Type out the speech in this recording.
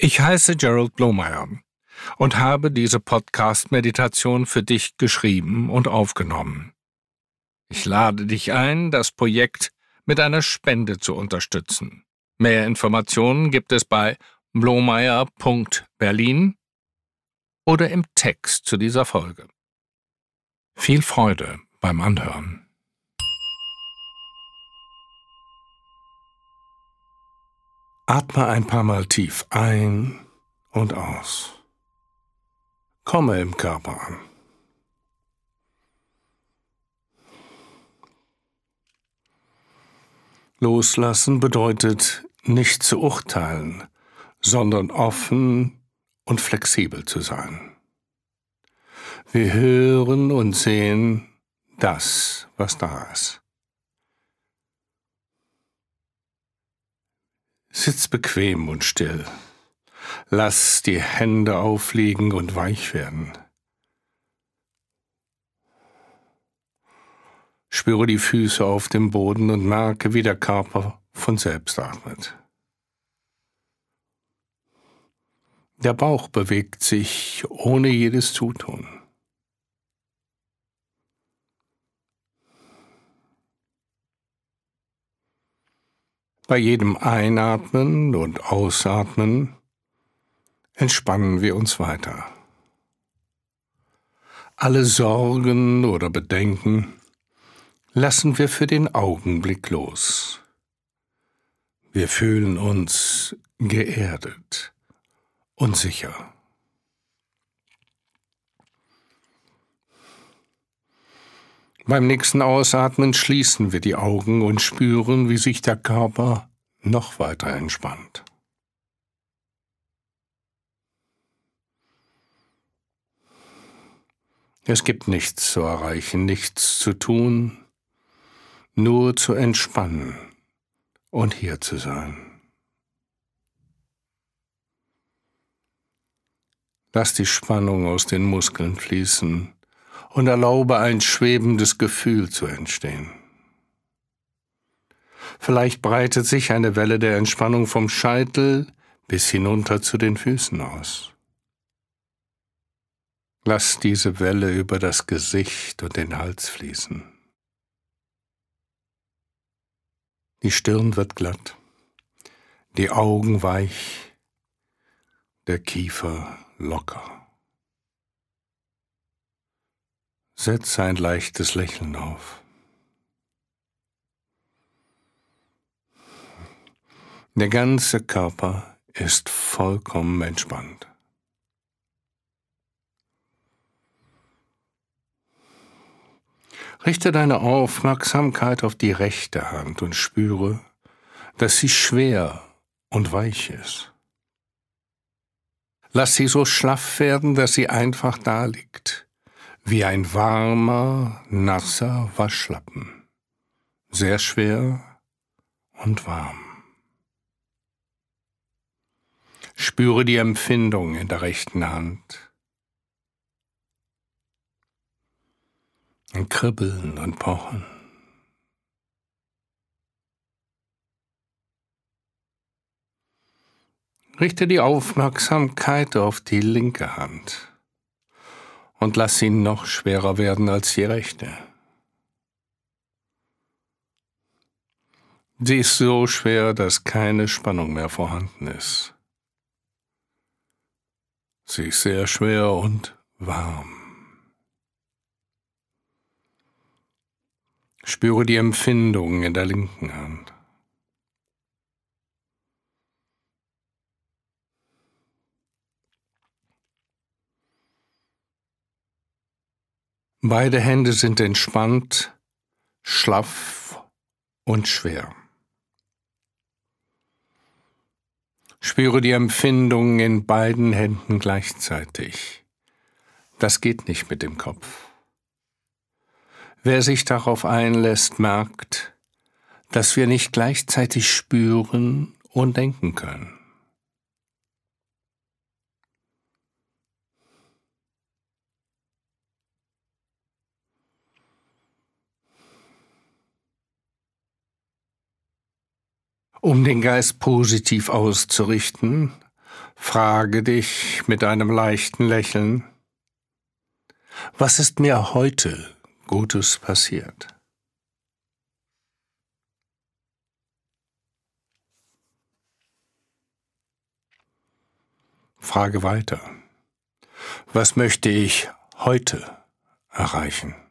Ich heiße Gerald Blomeyer und habe diese Podcast-Meditation für dich geschrieben und aufgenommen. Ich lade dich ein, das Projekt mit einer Spende zu unterstützen. Mehr Informationen gibt es bei blomeyer.berlin oder im Text zu dieser Folge. Viel Freude beim Anhören. Atme ein paar Mal tief ein und aus. Komme im Körper an. Loslassen bedeutet nicht zu urteilen, sondern offen und flexibel zu sein. Wir hören und sehen das, was da ist. Sitz bequem und still. Lass die Hände aufliegen und weich werden. Spüre die Füße auf dem Boden und merke, wie der Körper von selbst atmet. Der Bauch bewegt sich ohne jedes Zutun. Bei jedem Einatmen und Ausatmen entspannen wir uns weiter. Alle Sorgen oder Bedenken lassen wir für den Augenblick los. Wir fühlen uns geerdet und sicher. Beim nächsten Ausatmen schließen wir die Augen und spüren, wie sich der Körper noch weiter entspannt. Es gibt nichts zu erreichen, nichts zu tun, nur zu entspannen und hier zu sein. Lass die Spannung aus den Muskeln fließen und erlaube ein schwebendes Gefühl zu entstehen. Vielleicht breitet sich eine Welle der Entspannung vom Scheitel bis hinunter zu den Füßen aus. Lass diese Welle über das Gesicht und den Hals fließen. Die Stirn wird glatt, die Augen weich, der Kiefer locker. Setz ein leichtes Lächeln auf. Der ganze Körper ist vollkommen entspannt. Richte deine Aufmerksamkeit auf die rechte Hand und spüre, dass sie schwer und weich ist. Lass sie so schlaff werden, dass sie einfach da liegt wie ein warmer, nasser Waschlappen, sehr schwer und warm. Spüre die Empfindung in der rechten Hand. Ein Kribbeln und Pochen. Richte die Aufmerksamkeit auf die linke Hand und lass ihn noch schwerer werden als die rechte. Sie ist so schwer, dass keine Spannung mehr vorhanden ist. Sie ist sehr schwer und warm. Spüre die Empfindung in der linken Hand. Beide Hände sind entspannt, schlaff und schwer. Spüre die Empfindung in beiden Händen gleichzeitig. Das geht nicht mit dem Kopf. Wer sich darauf einlässt, merkt, dass wir nicht gleichzeitig spüren und denken können. Um den Geist positiv auszurichten, Frage dich mit einem leichten Lächeln, was ist mir heute Gutes passiert? Frage weiter. Was möchte ich heute erreichen?